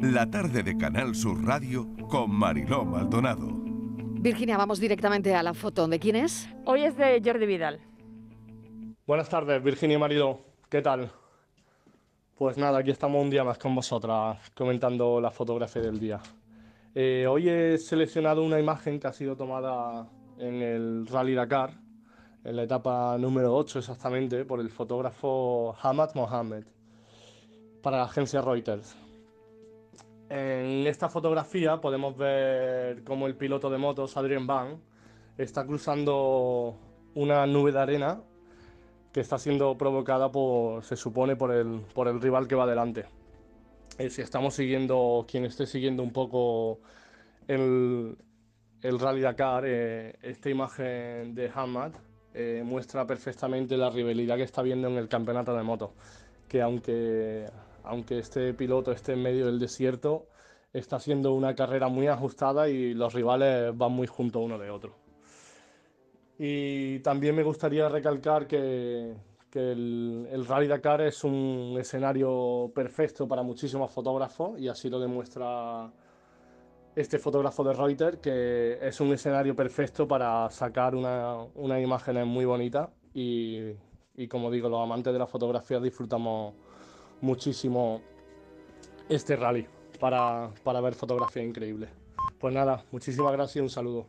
la tarde de Canal Sur Radio con Mariló Maldonado. Virginia, vamos directamente a la foto. ¿De quién es? Hoy es de Jordi Vidal. Buenas tardes, Virginia y Mariló. ¿Qué tal? Pues nada, aquí estamos un día más con vosotras comentando la fotografía del día. Eh, hoy he seleccionado una imagen que ha sido tomada en el Rally Dakar, en la etapa número 8 exactamente, por el fotógrafo Hamad Mohamed, para la agencia Reuters. En esta fotografía podemos ver cómo el piloto de motos, Adrien Van, está cruzando una nube de arena que está siendo provocada por, se supone, por el, por el rival que va delante. Eh, si estamos siguiendo, quien esté siguiendo un poco el, el Rally Dakar, eh, esta imagen de Hamad eh, muestra perfectamente la rivalidad que está viendo en el campeonato de moto. Que aunque, aunque este piloto esté en medio del desierto, está haciendo una carrera muy ajustada y los rivales van muy juntos uno de otro. Y también me gustaría recalcar que, el, Rally Dakar es un escenario perfecto para muchísimos fotógrafos y así lo demuestra este fotógrafo de Reuters, que es un escenario perfecto para sacar unas una imágenes muy bonitas y, y como digo, los amantes de la fotografía disfrutamos muchísimo este rally para, para ver fotografía increíble. Pues nada, muchísimas gracias y un saludo.